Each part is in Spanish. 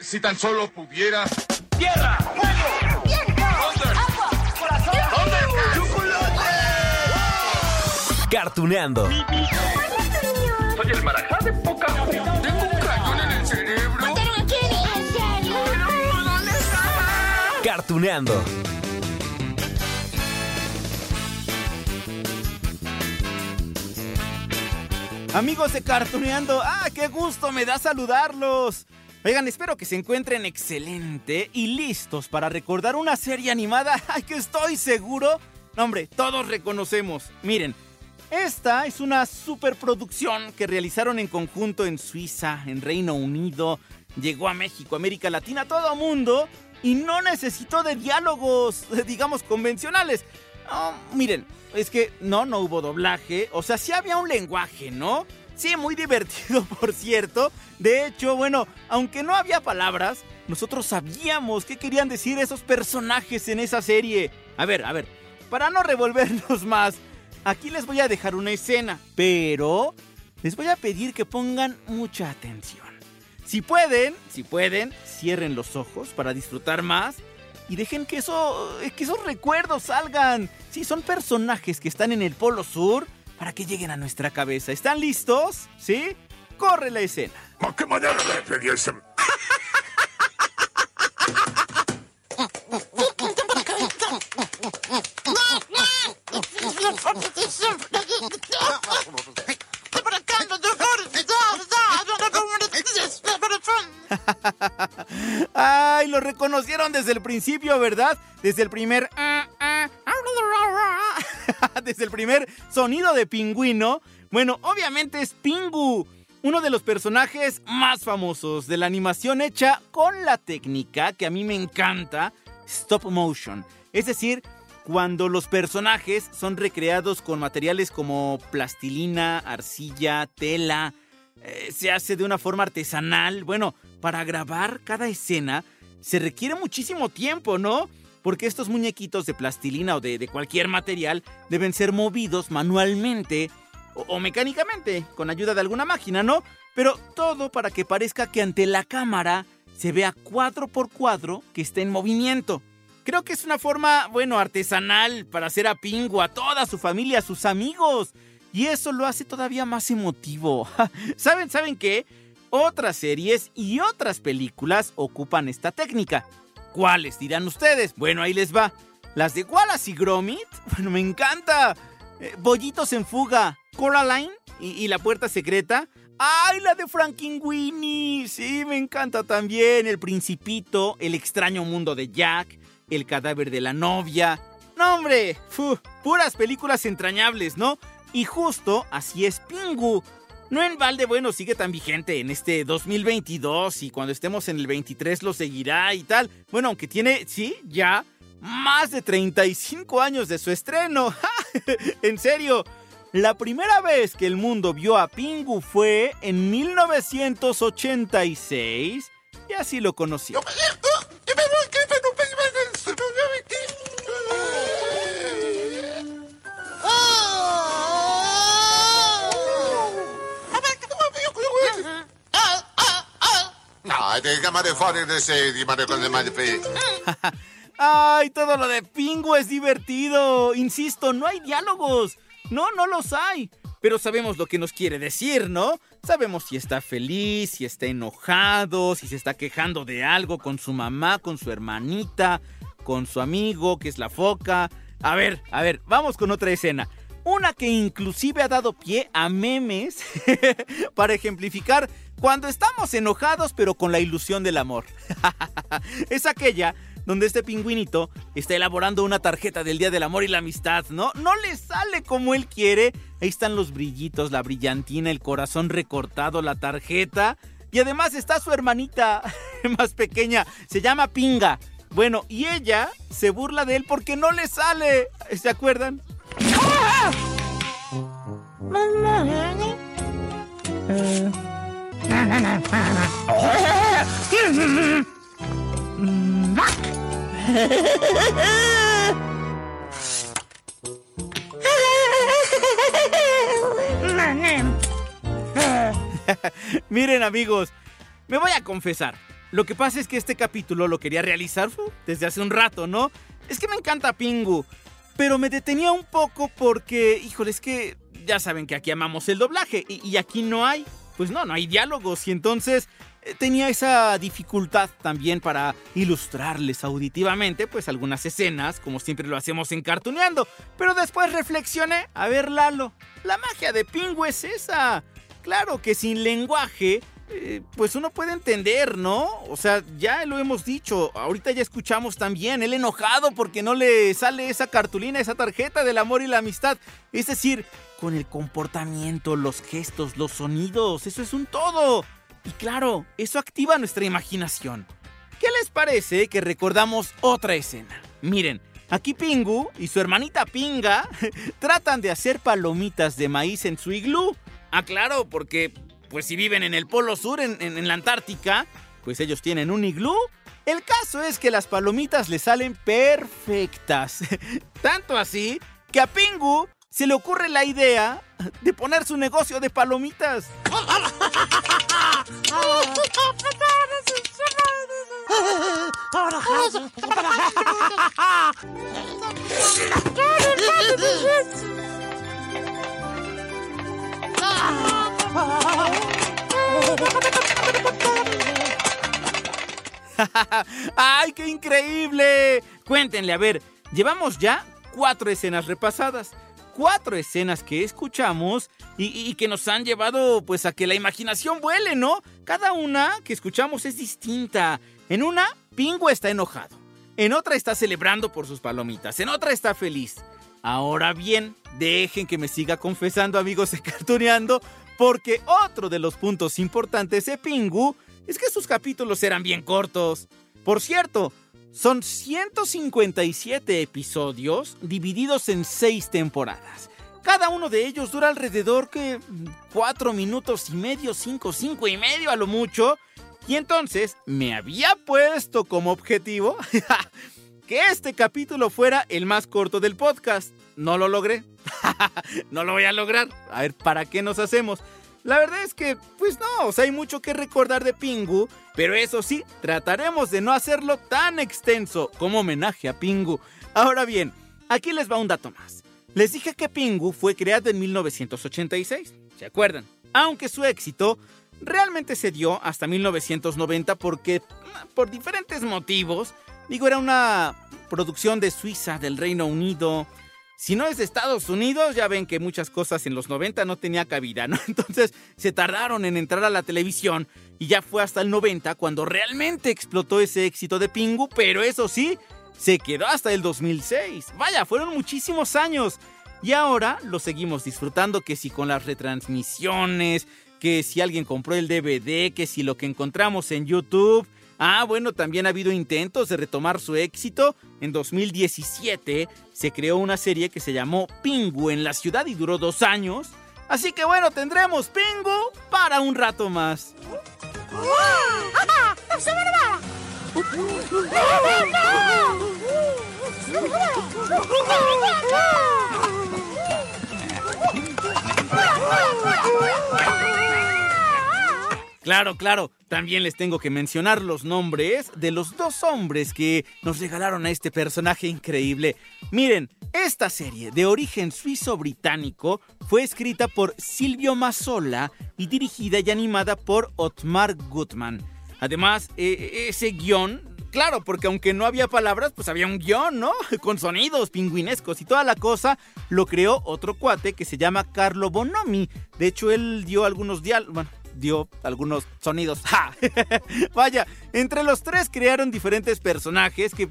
Si tan solo pudiera. ¡Tierra! ¡Fuego! ¡Viento! ¡Agua! ¡Corazón! ¡Chocolate! Cartuneando. Soy el marajá de poca Tengo un cañón en el cerebro. ¿En serio? ¿Dónde está? Cartuneando. Amigos de Cartuneando, ¡ah, qué gusto me da saludarlos! Oigan, espero que se encuentren excelente y listos para recordar una serie animada ¡ay, que estoy seguro! Hombre, todos reconocemos. Miren, esta es una superproducción que realizaron en conjunto en Suiza, en Reino Unido, llegó a México, América Latina, todo mundo y no necesitó de diálogos, digamos, convencionales. Miren, es que no, no hubo doblaje. O sea, sí había un lenguaje, ¿no? Sí, muy divertido, por cierto. De hecho, bueno, aunque no había palabras, nosotros sabíamos qué querían decir esos personajes en esa serie. A ver, a ver, para no revolvernos más, aquí les voy a dejar una escena, pero les voy a pedir que pongan mucha atención. Si pueden, si pueden, cierren los ojos para disfrutar más y dejen que, eso, que esos recuerdos salgan. Sí, son personajes que están en el Polo Sur para que lleguen a nuestra cabeza. ¿Están listos? ¿Sí? Corre la escena. ¿A qué manera de reconocieron desde el principio, ¿verdad? Desde el primer... ah, ah, desde el primer sonido de pingüino. Bueno, obviamente es Pingu, uno de los personajes más famosos de la animación hecha con la técnica que a mí me encanta, stop motion. Es decir, cuando los personajes son recreados con materiales como plastilina, arcilla, tela, eh, se hace de una forma artesanal. Bueno, para grabar cada escena se requiere muchísimo tiempo, ¿no? Porque estos muñequitos de plastilina o de, cualquier material deben ser movidos manualmente o, o mecánicamente, con ayuda de alguna máquina, ¿no? Pero todo para que parezca que ante la cámara se vea cuadro por cuadro que está en movimiento. Creo que es una forma, bueno, artesanal para hacer a Pingu, a toda su familia, a sus amigos. Y eso lo hace todavía más emotivo. ¿Saben, saben qué? Otras series y otras películas ocupan esta técnica. ¿Cuáles dirán ustedes? Bueno, ahí les va. Las de Wallace y Gromit, bueno, me encanta. Eh, Bollitos en fuga, Coraline y, la puerta secreta. ¡Ay, la de Frankenweenie! Sí, me encanta también. El Principito, El extraño mundo de Jack, El cadáver de la novia. No, hombre, puras películas entrañables, ¿no? Y justo así es Pingu. No en balde, bueno, sigue tan vigente en este 2022 y cuando estemos en el 23 lo seguirá y tal. Bueno, aunque tiene, sí, ya más de 35 años de su estreno. en serio, la primera vez que el mundo vio a Pingu fue en 1986 y así lo conoció. Ay, todo lo de Pingu es divertido. Insisto, no hay diálogos. No, no los hay. Pero sabemos lo que nos quiere decir, ¿no? Sabemos si está feliz, si está enojado, si se está quejando de algo con su mamá, con su hermanita, con su amigo, que es la foca. A ver, a ver, vamos con otra escena. Una que inclusive ha dado pie a memes para ejemplificar cuando estamos enojados pero con la ilusión del amor. es aquella donde este pingüinito está elaborando una tarjeta del Día del Amor y la Amistad, ¿no? No le sale como él quiere. Ahí están los brillitos, la brillantina, el corazón recortado, la tarjeta. Y además está su hermanita más pequeña, se llama Pinga. Bueno, y ella se burla de él porque no le sale. ¿Se acuerdan? Miren amigos, me voy a confesar. lo que pasa es que este capítulo lo quería realizar desde hace un rato, ¿no? Es que me encanta Pingu, pero me detenía un poco porque, híjole, es que ya saben que aquí amamos el doblaje y, aquí no hay, pues no, no hay diálogos y entonces eh, tenía esa dificultad también para ilustrarles auditivamente pues algunas escenas, como siempre lo hacemos en Cartuneando, pero después reflexioné, a ver Lalo, la magia de Pingu es esa. Claro que sin lenguaje eh, pues uno puede entender, ¿no? O sea, ya lo hemos dicho, ahorita ya escuchamos también, él enojado porque no le sale esa cartulina, esa tarjeta del amor y la amistad. Es decir, con el comportamiento, los gestos, los sonidos, eso es un todo. Y claro, eso activa nuestra imaginación. ¿Qué les parece que recordamos otra escena? Miren, aquí Pingu y su hermanita Pinga tratan de hacer palomitas de maíz en su iglú. Ah, claro, porque pues si viven en el Polo Sur, en, en- la Antártica, pues ellos tienen un iglú. El caso es que las palomitas le salen perfectas. Tanto así que a Pingu se le ocurre la idea de poner su negocio de palomitas. ¡Ay, qué increíble! Cuéntenle, a ver, llevamos ya cuatro escenas repasadas. Cuatro escenas que escuchamos y, que nos han llevado pues a que la imaginación vuele, ¿no? Cada una que escuchamos es distinta. En una, Pingo está enojado. En otra está celebrando por sus palomitas. En otra está feliz. Ahora bien, dejen que me siga confesando, amigos Cartuneando, porque otro de los puntos importantes de Pingu es que sus capítulos eran bien cortos. Por cierto, son 157 episodios divididos en 6 temporadas. Cada uno de ellos dura alrededor que 4 minutos y medio, 5, 5 y medio a lo mucho. Y entonces me había puesto como objetivo que este capítulo fuera el más corto del podcast. No lo logré. no lo voy a lograr. A ver, ¿para qué nos hacemos? La verdad es que, pues no, o sea, hay mucho que recordar de Pingu, pero eso sí, trataremos de no hacerlo tan extenso como homenaje a Pingu. Ahora bien, aquí les va un dato más. Les dije que Pingu fue creado en 1986, ¿se acuerdan? Aunque su éxito realmente se dio hasta 1990 porque, por diferentes motivos, digo, era una producción de Suiza, del Reino Unido, si no es de Estados Unidos, ya ven que muchas cosas en los 90 no tenía cabida, ¿no? Entonces se tardaron en entrar a la televisión y ya fue hasta el 90 cuando realmente explotó ese éxito de Pingu, pero eso sí, se quedó hasta el 2006. Vaya, fueron muchísimos años. Y ahora lo seguimos disfrutando, que si con las retransmisiones, que si alguien compró el DVD, que si lo que encontramos en YouTube. Ah, bueno, también ha habido intentos de retomar su éxito. En 2017 se creó una serie que se llamó Pingu en la ciudad y duró dos años. Así que bueno, tendremos Pingu para un rato más. Claro, claro, también les tengo que mencionar los nombres de los dos hombres que nos regalaron a este personaje increíble. Miren, esta serie de origen suizo-británico fue escrita por Silvio Mazzola y dirigida y animada por Otmar Gutmann. Además, eh, ese guion, claro, porque aunque no había palabras, pues había un guion, ¿no? Con sonidos pingüinescos y toda la cosa, lo creó otro cuate que se llama Carlo Bonomi. De hecho, él dio algunos diálogos, bueno, dio algunos sonidos. ¡Ja! Vaya, entre los tres crearon diferentes personajes que,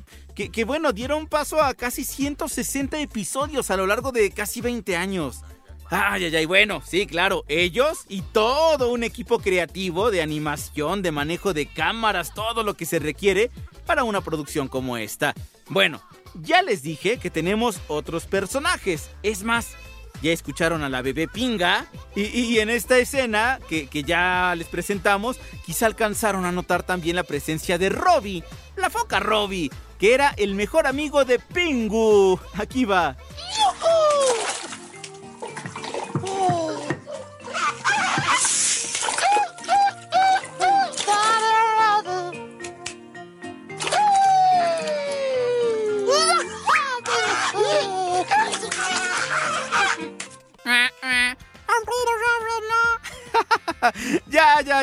que, bueno, dieron paso a casi 160 episodios a lo largo de casi 20 años. Ay, ay, ay, bueno, sí, claro, ellos y todo un equipo creativo de animación, de manejo de cámaras, todo lo que se requiere para una producción como esta. Bueno, ya les dije que tenemos otros personajes. Es más, ya escucharon a la bebé Pinga y, en esta escena que, que, ya les presentamos, quizá alcanzaron a notar también la presencia de Robbie, la foca Robbie, que era el mejor amigo de Pingu. Aquí va.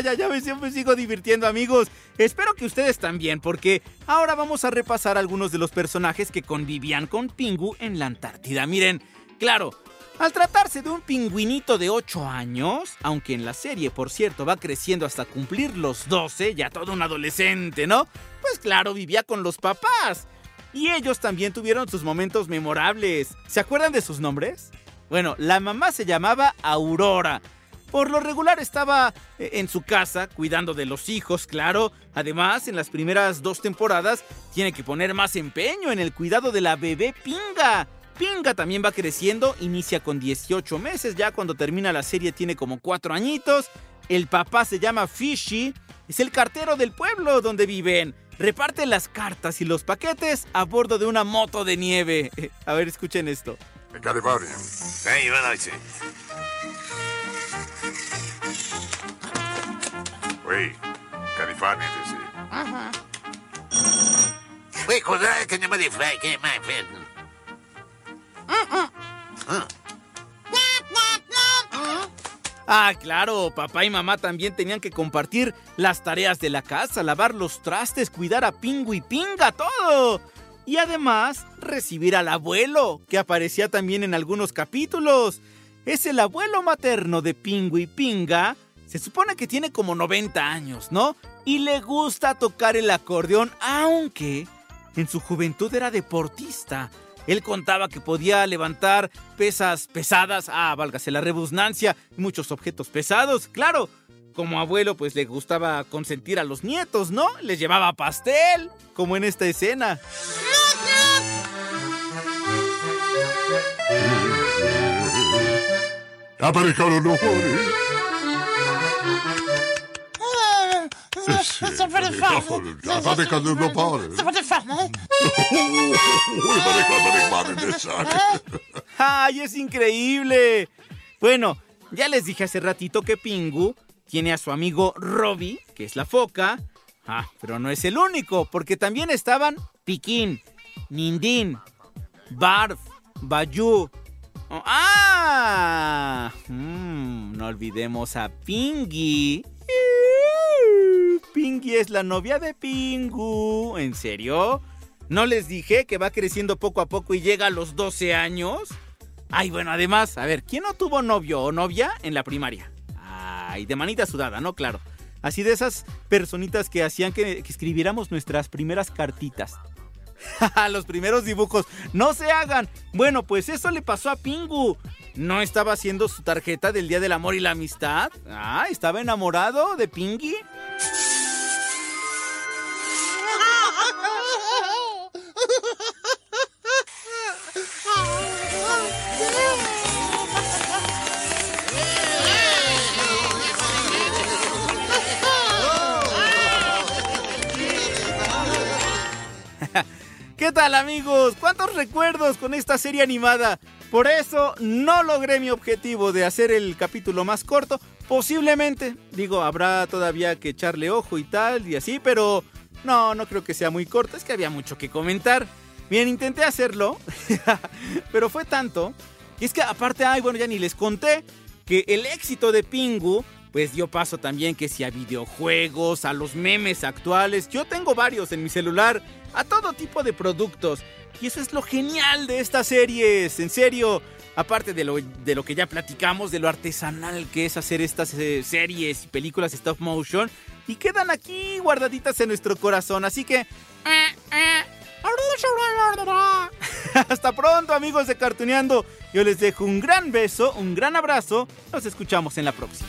Ya, ya, ya me siempre sigo divirtiendo, amigos. Espero que ustedes también, porque ahora vamos a repasar algunos de los personajes que convivían con Pingu en la Antártida. Miren, claro, al tratarse de un pingüinito de 8 años, aunque en la serie, por cierto, va creciendo hasta cumplir los 12, ya todo un adolescente, ¿no? Pues claro, vivía con los papás. Y ellos también tuvieron sus momentos memorables. ¿Se acuerdan de sus nombres? Bueno, la mamá se llamaba Aurora. Por lo regular estaba eh, en su casa cuidando de los hijos, claro. Además, en las primeras dos temporadas tiene que poner más empeño en el cuidado de la bebé Pinga. Pinga también va creciendo, inicia con 18 meses, ya cuando termina la serie tiene como 4 añitos. El papá se llama Fishy, es el cartero del pueblo donde viven. Reparte las cartas y los paquetes a bordo de una moto de nieve. A ver, escuchen esto. Oui, California, sí. Uy, joder, que no me disfraz, que más Ah, claro, papá y mamá también tenían que compartir las tareas de la casa, lavar los trastes, cuidar a Pingu y Pinga, todo. Y además, recibir al abuelo, que aparecía también en algunos capítulos. Es el abuelo materno de Pingu y Pinga. Se supone que tiene como 90 años, ¿no? Y le gusta tocar el acordeón, aunque en su juventud era deportista. Él contaba que podía levantar pesas pesadas, ah, válgase la rebusnancia, muchos objetos pesados, claro. Como abuelo, pues le gustaba consentir a los nietos, ¿no? Les llevaba pastel, como en esta escena. Americano no muere. ¡Ay, es increíble! Bueno, ya les dije hace ratito que Pingu tiene a su amigo Robbie, que es la foca. Ah, pero no es el único, porque también estaban Piquín, Nindín, Barf. Oh, ¡Ah! Mm, no olvidemos a Pingy. Es la novia de Pingu. ¿En serio? ¿No les dije que va creciendo poco a poco y llega a los 12 años? Ay, bueno, además, a ver, ¿quién no tuvo novio o novia en la primaria? Ay, de manita sudada, ¿no? Claro. Así de esas personitas que hacían que, que escribiéramos nuestras primeras cartitas. Los primeros dibujos. No se hagan. Bueno, pues eso le pasó a Pingu. ¿No estaba haciendo su tarjeta del Día del Amor y la Amistad? Ah, ¿estaba enamorado de Pingy? Tal amigos? ¿Cuántos recuerdos con esta serie animada? Por eso no logré mi objetivo de hacer el capítulo más corto. Posiblemente, digo, habrá todavía que echarle ojo y tal y así, pero no, no creo que sea muy corto, es que había mucho que comentar. Bien, intenté hacerlo, pero fue tanto. Y es que aparte, ay, bueno, ya ni les conté que el éxito de Pingu pues dio paso también que si a videojuegos, a los memes actuales, yo tengo varios en mi celular, a todo tipo de productos. Y eso es lo genial de estas series, en serio. Aparte de lo, de lo que ya platicamos, de lo artesanal que es hacer estas eh, series y películas stop motion, y quedan aquí guardaditas en nuestro corazón. Así que... Hasta pronto amigos de Cartuneando. Yo les dejo un gran beso, un gran abrazo. Nos escuchamos en la próxima.